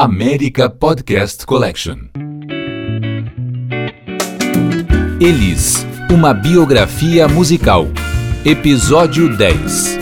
América Podcast Collection. Elis, uma biografia musical. Episódio 10.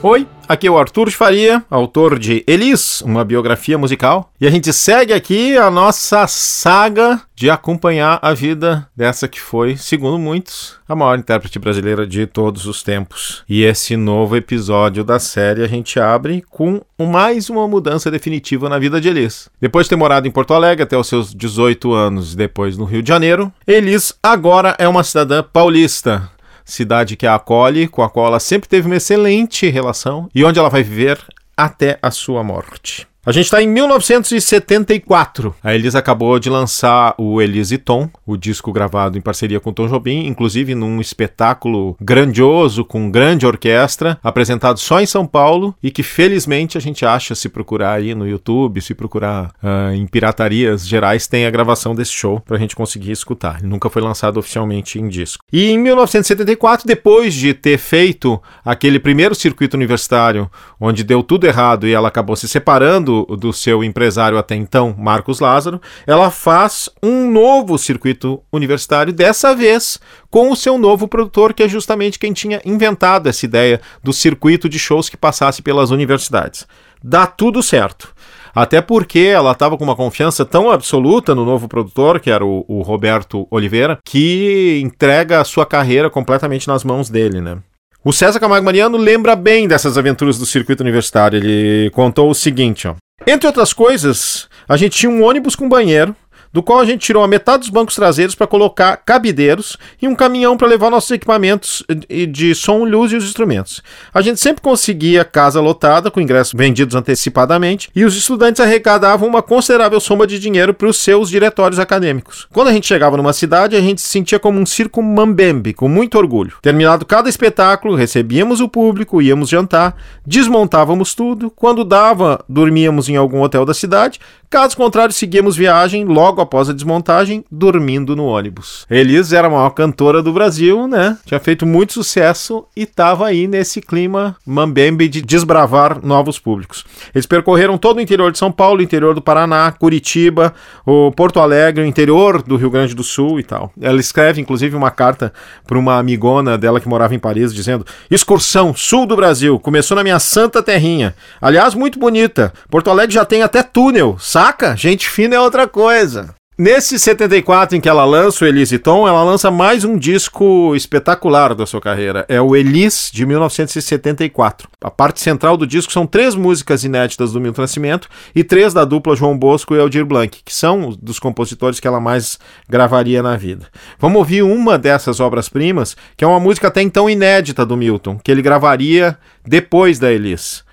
Oi, aqui é o Arthur Faria, autor de Elis, uma biografia musical. E a gente segue aqui a nossa saga de acompanhar a vida dessa que foi, segundo muitos, a maior intérprete brasileira de todos os tempos. E esse novo episódio da série a gente abre com mais uma mudança definitiva na vida de Elis. Depois de ter morado em Porto Alegre até os seus 18 anos depois no Rio de Janeiro, Elis agora é uma cidadã paulista cidade que a acolhe, com a qual ela sempre teve uma excelente relação e onde ela vai viver até a sua morte. A gente está em 1974. A Elisa acabou de lançar o Elise Tom, o disco gravado em parceria com Tom Jobim, inclusive num espetáculo grandioso, com grande orquestra, apresentado só em São Paulo e que felizmente a gente acha se procurar aí no YouTube, se procurar uh, em piratarias gerais, tem a gravação desse show para a gente conseguir escutar. Ele nunca foi lançado oficialmente em disco. E em 1974, depois de ter feito aquele primeiro circuito universitário, onde deu tudo errado e ela acabou se separando do, seu empresário até então, Marcos Lázaro, ela faz um novo circuito universitário, dessa vez com o seu novo produtor, que é justamente quem tinha inventado essa ideia do circuito de shows que passasse pelas universidades. Dá tudo certo. Até porque ela estava com uma confiança tão absoluta no novo produtor, que era o, o, Roberto Oliveira, que entrega a sua carreira completamente nas mãos dele, né? O César Camargo Mariano lembra bem dessas aventuras do circuito universitário. Ele contou o seguinte, ó. Entre outras coisas, a gente tinha um ônibus com banheiro, do qual a gente tirou a metade dos bancos traseiros para colocar cabideiros e um caminhão para levar nossos equipamentos de som, luz e os instrumentos. A gente sempre conseguia casa lotada com ingressos vendidos antecipadamente e os estudantes arrecadavam uma considerável soma de dinheiro para os seus diretórios acadêmicos. Quando a gente chegava numa cidade, a gente se sentia como um circo mambembe, com muito orgulho. Terminado cada espetáculo, recebíamos o público, íamos jantar, desmontávamos tudo, quando dava, dormíamos em algum hotel da cidade, caso contrário, seguíamos viagem logo logo após a desmontagem, dormindo no ônibus. Elis era a maior cantora do Brasil, né? Tinha feito muito sucesso e estava aí nesse clima mambembe de desbravar novos públicos. Eles percorreram todo o interior de São Paulo, interior do Paraná, Curitiba, o Porto Alegre, o interior do Rio Grande do Sul e tal. Ela escreve, inclusive, uma carta para uma amigona dela que morava em Paris, dizendo: Excursão, sul do Brasil, começou na minha santa terrinha. Aliás, muito bonita. Porto Alegre já tem até túnel, saca? Gente fina é outra coisa. Nesse 74 em que ela lança o Elise Tom, ela lança mais um disco espetacular da sua carreira. É o Elis, de 1974. A parte central do disco são três músicas inéditas do Milton Nascimento e três da dupla João Bosco e Aldir Blanc, que são dos compositores que ela mais gravaria na vida. Vamos ouvir uma dessas obras-primas, que é uma música até então inédita do Milton, que ele gravaria depois da Elis.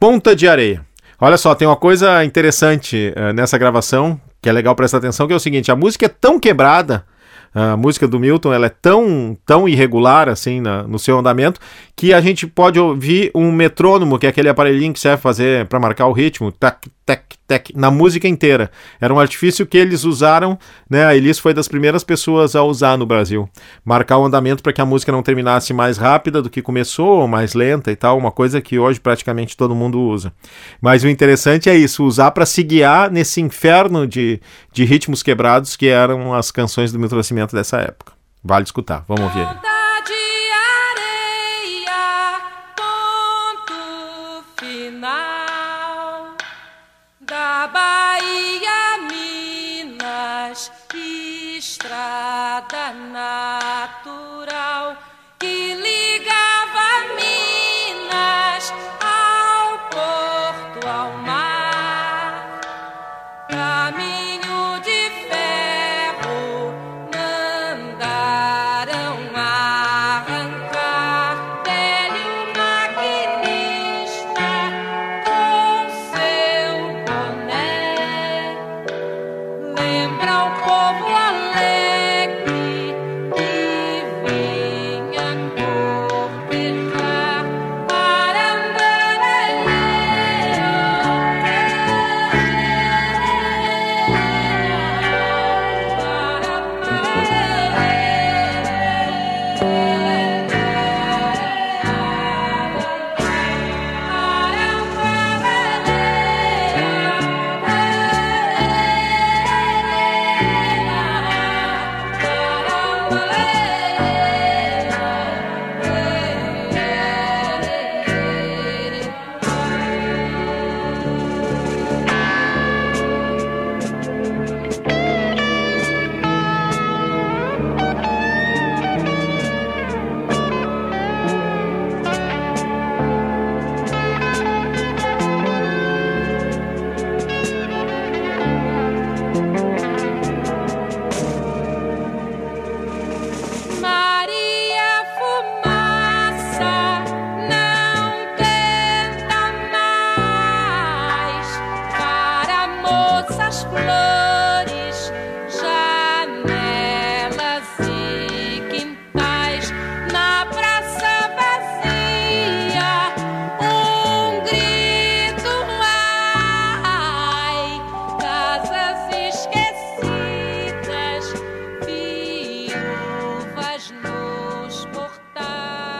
Ponta de Areia. Olha só, tem uma coisa interessante uh, nessa gravação que é legal prestar atenção, que é o seguinte, a música é tão quebrada, a música do Milton ela é tão, tão irregular assim na, no seu andamento que a gente pode ouvir um metrônomo, que é aquele aparelhinho que serve fazer para marcar o ritmo, tac, tac, na música inteira. Era um artifício que eles usaram, né? A Elis foi das primeiras pessoas a usar no Brasil. Marcar o andamento para que a música não terminasse mais rápida do que começou, ou mais lenta e tal, uma coisa que hoje praticamente todo mundo usa. Mas o interessante é isso, usar para se guiar nesse inferno de, de ritmos quebrados que eram as canções do Milton Nascimento dessa época. Vale escutar, vamos ouvir aí.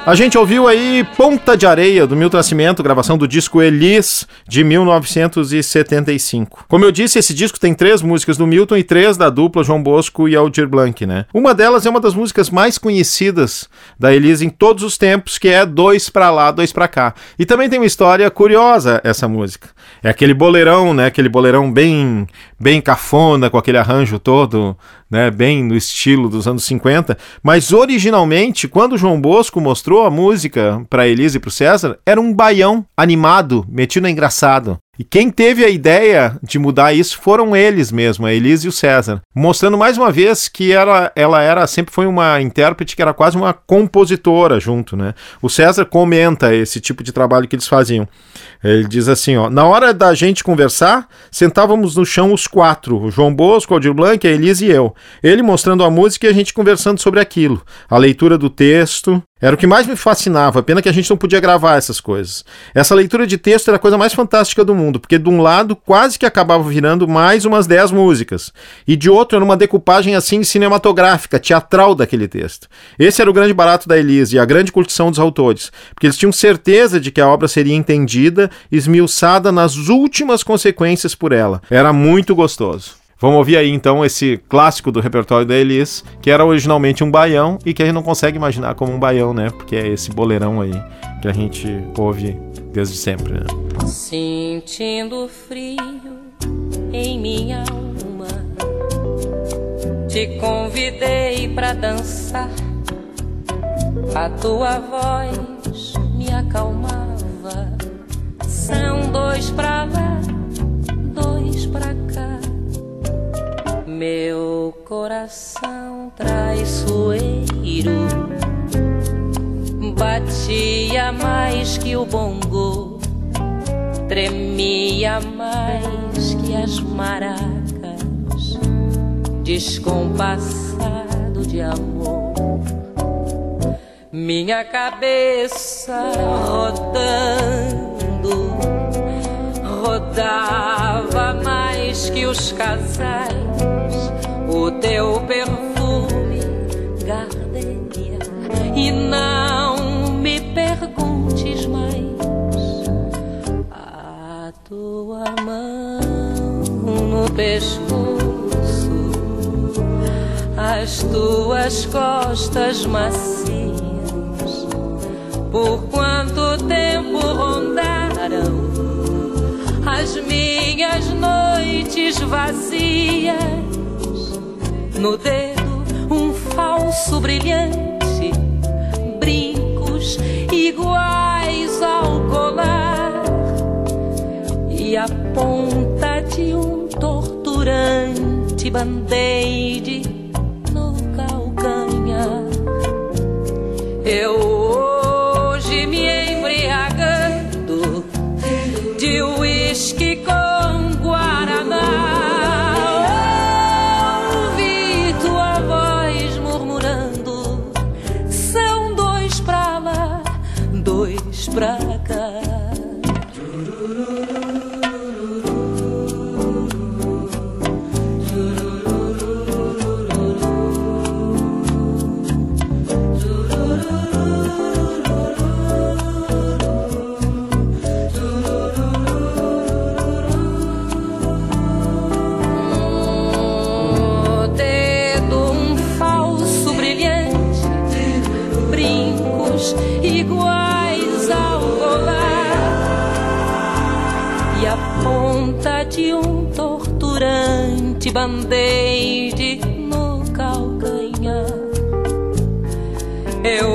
A gente ouviu aí Ponta de Areia, do Milton Nascimento, gravação do disco Elis, de 1975. Como eu disse, esse disco tem três músicas do Milton e três da dupla João Bosco e Aldir Blanc, né? Uma delas é uma das músicas mais conhecidas da Elis em todos os tempos, que é Dois Pra Lá, Dois Pra Cá. E também tem uma história curiosa essa música. É aquele boleirão, né? Aquele boleirão bem, bem cafona, com aquele arranjo todo né, bem no estilo dos anos 50, mas originalmente, quando João Bosco mostrou a música para Elise e para o César, era um baião animado, metido engraçado. E quem teve a ideia de mudar isso foram eles mesmo, a Elise e o César, mostrando mais uma vez que ela, ela era sempre foi uma intérprete que era quase uma compositora junto, né? O César comenta esse tipo de trabalho que eles faziam. Ele diz assim, ó, na hora da gente conversar, sentávamos no chão os quatro, o João Bosco, o Aldir Blanc, a Elise e eu. Ele mostrando a música e a gente conversando sobre aquilo, a leitura do texto, era o que mais me fascinava, pena que a gente não podia gravar essas coisas. Essa leitura de texto era a coisa mais fantástica do mundo, porque de um lado quase que acabava virando mais umas 10 músicas, e de outro era uma decupagem assim cinematográfica, teatral daquele texto. Esse era o grande barato da Elise e a grande curtição dos autores, porque eles tinham certeza de que a obra seria entendida, esmiuçada nas últimas consequências por ela. Era muito gostoso. Vamos ouvir aí então esse clássico do repertório da Elis, que era originalmente um baião e que a gente não consegue imaginar como um baião, né? Porque é esse boleirão aí que a gente ouve desde sempre, né? Sentindo frio em minha alma, te convidei para dançar. A tua voz me acalmava. São dois pra lá, dois pra cá meu coração traiçoeiro batia mais que o bongo, tremia mais que as maracas, descompassado de amor. Minha cabeça rodando, rodava mais que os casais o teu perfume, gardenia, e não me perguntes mais a tua mão no pescoço, as tuas costas macias. Por quanto tempo rondaram as minhas vazias? no dedo um falso brilhante, brincos iguais ao colar e a ponta de um torturante band-aid no calcanhar. Eu pra cá. Band-aid no calcanhar. Eu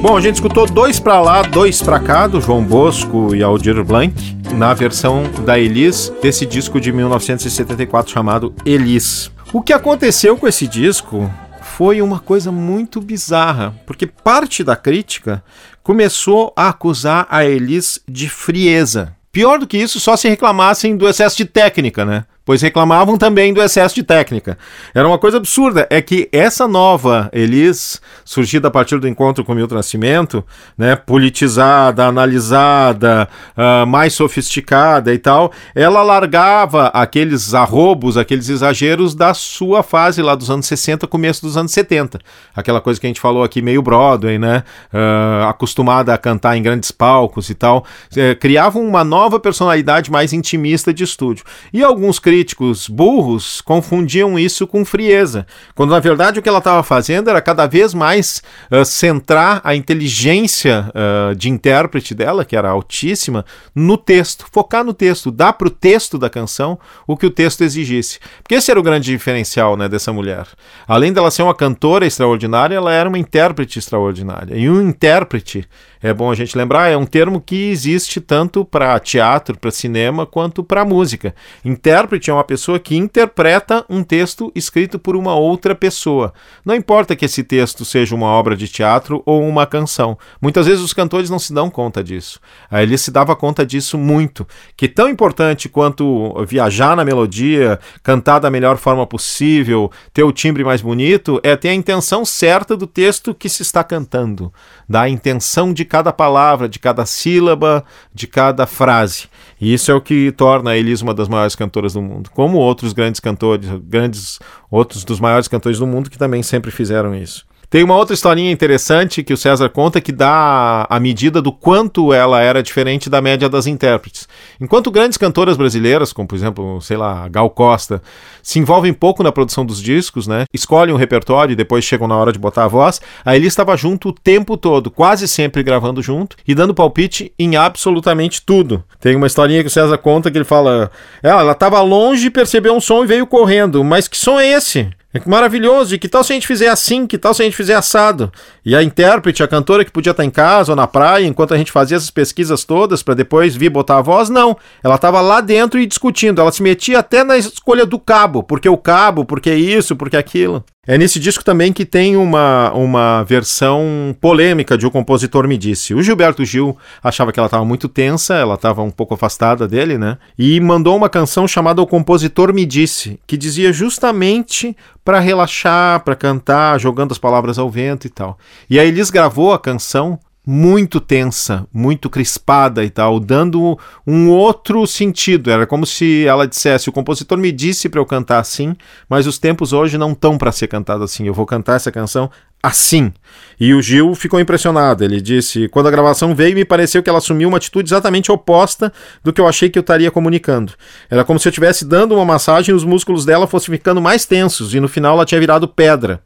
Bom, a gente escutou dois pra lá, dois pra cá, do João Bosco e Aldir Blanc, na versão da Elis, desse disco de 1974 chamado Elis. O que aconteceu com esse disco foi uma coisa muito bizarra, porque parte da crítica começou a acusar a Elis de frieza. Pior do que isso, só se reclamassem do excesso de técnica, né? Pois reclamavam também do excesso de técnica. Era uma coisa absurda, é que essa nova Elis, surgida a partir do encontro com Milton Nascimento, né, politizada, analisada, uh, mais sofisticada e tal, ela largava aqueles arrobos, aqueles exageros da sua fase lá dos anos 60, começo dos anos 70. Aquela coisa que a gente falou aqui, meio Broadway, né, uh, acostumada a cantar em grandes palcos e tal, uh, criavam uma nova personalidade mais intimista de estúdio. E alguns críticos críticos burros confundiam isso com frieza, quando na verdade o que ela estava fazendo era cada vez mais uh, centrar a inteligência uh, de intérprete dela, que era altíssima, no texto, focar no texto, dar para o texto da canção o que o texto exigisse. Porque esse era o grande diferencial né, dessa mulher. Além dela ser uma cantora extraordinária, ela era uma intérprete extraordinária. E um intérprete é bom a gente lembrar, é um termo que existe tanto para teatro, para cinema, quanto para música. Intérprete é uma pessoa que interpreta um texto escrito por uma outra pessoa. Não importa que esse texto seja uma obra de teatro ou uma canção. Muitas vezes os cantores não se dão conta disso. A Elis se dava conta disso muito, que tão importante quanto viajar na melodia, cantar da melhor forma possível, ter o timbre mais bonito, é ter a intenção certa do texto que se está cantando, da intenção de cada palavra, de cada sílaba, de cada frase. E isso é o que torna a Elis uma das maiores cantoras do mundo, como outros grandes cantores, grandes outros dos maiores cantores do mundo que também sempre fizeram isso. Tem uma outra historinha interessante que o César conta que dá a medida do quanto ela era diferente da média das intérpretes. Enquanto grandes cantoras brasileiras, como por exemplo, sei lá, Gal Costa, se envolvem pouco na produção dos discos, né? Escolhem um repertório e depois chegam na hora de botar a voz, a Eli estava junto o tempo todo, quase sempre gravando junto e dando palpite em absolutamente tudo. Tem uma historinha que o César conta que ele fala: é, ela estava longe, percebeu um som e veio correndo, mas que som é esse? É maravilhoso, e que tal se a gente fizer assim, que tal se a gente fizer assado? E a intérprete, a cantora que podia estar em casa ou na praia, enquanto a gente fazia essas pesquisas todas para depois vir botar a voz, não. Ela estava lá dentro e discutindo, ela se metia até na escolha do cabo, porque o cabo, porque isso, porque aquilo. É nesse disco também que tem uma, uma versão polêmica de O Compositor Me Disse. O Gilberto Gil achava que ela estava muito tensa, ela estava um pouco afastada dele, né? E mandou uma canção chamada O Compositor Me Disse, que dizia justamente para relaxar, para cantar, jogando as palavras ao vento e tal. E aí Elis gravou a canção muito tensa, muito crispada e tal, dando um outro sentido. Era como se ela dissesse: o compositor me disse para eu cantar assim, mas os tempos hoje não estão para ser cantado assim. Eu vou cantar essa canção assim. E o Gil ficou impressionado. Ele disse: quando a gravação veio, me pareceu que ela assumiu uma atitude exatamente oposta do que eu achei que eu estaria comunicando. Era como se eu estivesse dando uma massagem e os músculos dela fossem ficando mais tensos, e no final ela tinha virado pedra.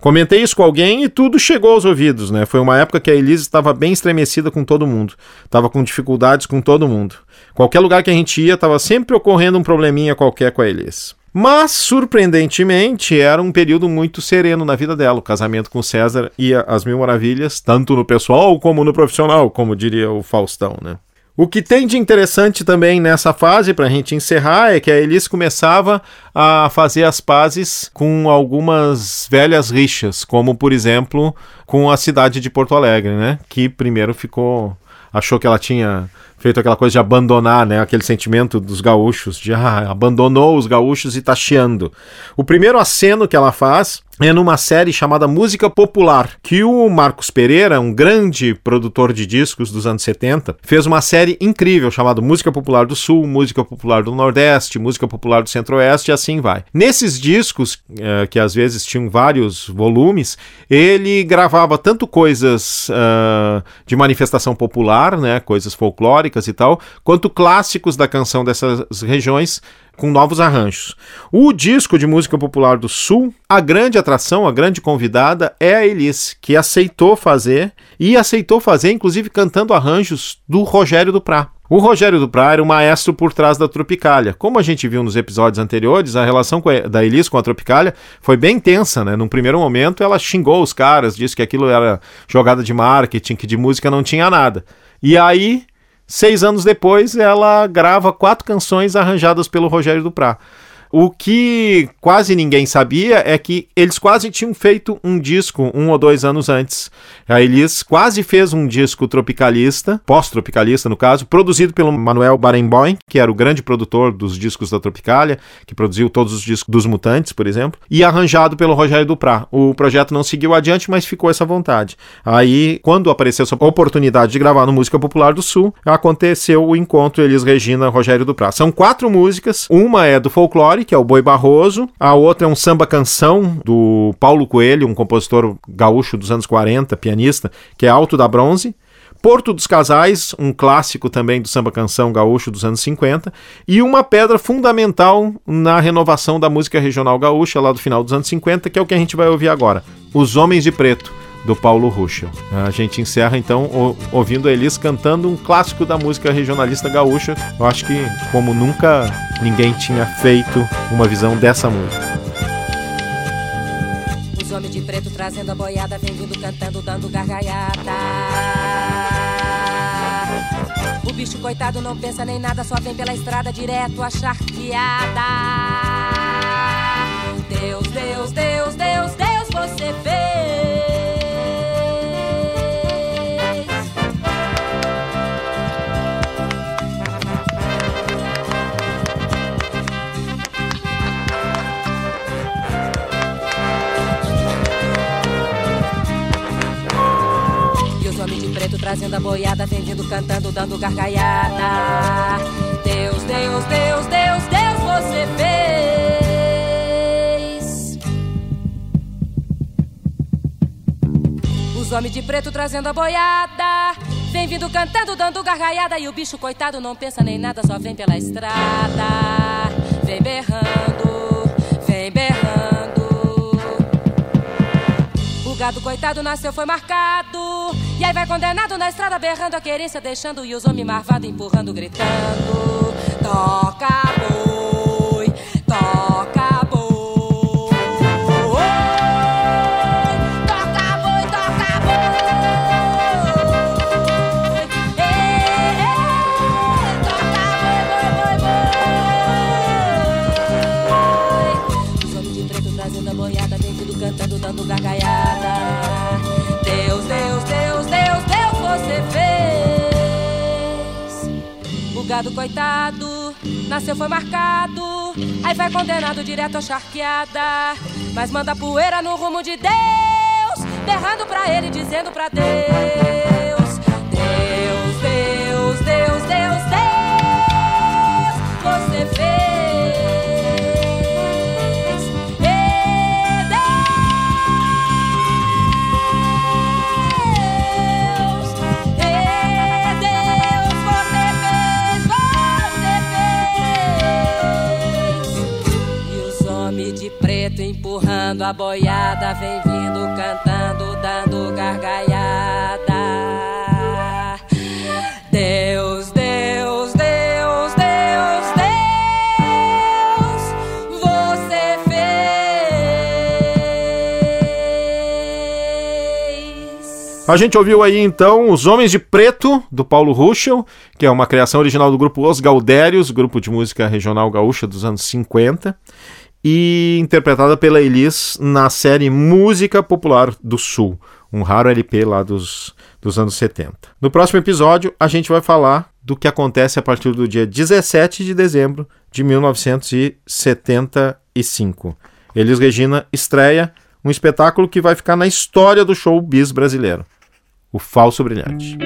Comentei isso com alguém e tudo chegou aos ouvidos, né? Foi uma época que a Elise estava bem estremecida com todo mundo. Estava com dificuldades com todo mundo. Qualquer lugar que a gente ia, estava sempre ocorrendo um probleminha qualquer com a Elise. Mas, surpreendentemente, era um período muito sereno na vida dela. O casamento com César ia às mil maravilhas, tanto no pessoal como no profissional, como diria o Faustão, né? O que tem de interessante também nessa fase, para a gente encerrar, é que a Elis começava a fazer as pazes com algumas velhas rixas, como por exemplo com a cidade de Porto Alegre, né? Que primeiro ficou. achou que ela tinha feito aquela coisa de abandonar, né? Aquele sentimento dos gaúchos, de ah, abandonou os gaúchos e tá chiando. O primeiro aceno que ela faz é numa série chamada Música Popular, que o Marcos Pereira, um grande produtor de discos dos anos 70, fez uma série incrível chamada Música Popular do Sul, Música Popular do Nordeste, Música Popular do Centro-Oeste e assim vai. Nesses discos, uh, que às vezes tinham vários volumes, ele gravava tanto coisas uh, de manifestação popular, né, coisas folclóricas e tal, quanto clássicos da canção dessas regiões com novos arranjos. O disco de música popular do Sul, a grande atração, a grande convidada é a Elis, que aceitou fazer e aceitou fazer, inclusive cantando arranjos do Rogério do Prá. O Rogério Duprá era o maestro por trás da Tropicália. Como a gente viu nos episódios anteriores, a relação da Elis com a Tropicália foi bem tensa, né? Num primeiro momento, ela xingou os caras, disse que aquilo era jogada de marketing, que de música não tinha nada. E aí, seis anos depois, ela grava quatro canções arranjadas pelo Rogério Duprá. O que quase ninguém sabia é que eles quase tinham feito um disco um ou dois anos antes. A Elis quase fez um disco tropicalista, pós-tropicalista no caso, produzido pelo Manuel Barenboim, que era o grande produtor dos discos da Tropicália, que produziu todos os discos dos Mutantes, por exemplo, e arranjado pelo Rogério Duprá. O projeto não seguiu adiante, mas ficou essa vontade. Aí, quando apareceu essa oportunidade de gravar no Música Popular do Sul, aconteceu o encontro Elis Regina Rogério Duprá. São quatro músicas, uma é do folclore que é o Boi Barroso. A outra é um samba-canção do Paulo Coelho, um compositor gaúcho dos anos 40, pianista, que é Alto da Bronze. Porto dos Casais, um clássico também do samba-canção gaúcho dos anos 50, e uma pedra fundamental na renovação da música regional gaúcha lá do final dos anos 50, que é o que a gente vai ouvir agora, Os Homens de Preto do Paulo Ruschel. A gente encerra então ouvindo a Elis cantando um clássico da música regionalista gaúcha. Eu acho que, como nunca ninguém tinha feito uma visão dessa música. Os homens de preto trazendo a boiada, vem vindo cantando, dando gargalhada. O bicho coitado não pensa nem nada, só vem pela estrada direto a charqueada. Deus, Deus, Deus, Deus, Deus, você fez. Trazendo a boiada, vem vindo cantando, dando gargalhada. Deus, Deus, Deus, Deus, Deus, você fez. Os homens de preto trazendo a boiada. Vem vindo cantando, dando gargalhada. E o bicho coitado não pensa nem nada, só vem pela estrada. Vem berrando, vem berrando. O gado coitado nasceu, foi marcado. E aí vai condenado na estrada berrando a querência, deixando e os homens marvados empurrando, gritando: Toca fez. O gado coitado nasceu, foi marcado. Aí vai condenado direto à charqueada. Mas manda poeira no rumo de Deus. Berrando pra ele, dizendo pra Deus, boiada, vem vindo cantando, dando gargalhada. Deus, Deus, Deus, Deus, Deus, você fez. A gente ouviu aí então Os Homens de Preto, do Paulo Ruschel, que é uma criação original do grupo Os Gaudérios, grupo de música regional gaúcha dos anos 50 e interpretada pela Elis na série Música Popular do Sul, um raro LP lá dos, dos anos 70. No próximo episódio, a gente vai falar do que acontece a partir do dia 17 de dezembro de 1975. Elis Regina estreia um espetáculo que vai ficar na história do show bis brasileiro, o Falso Brilhante.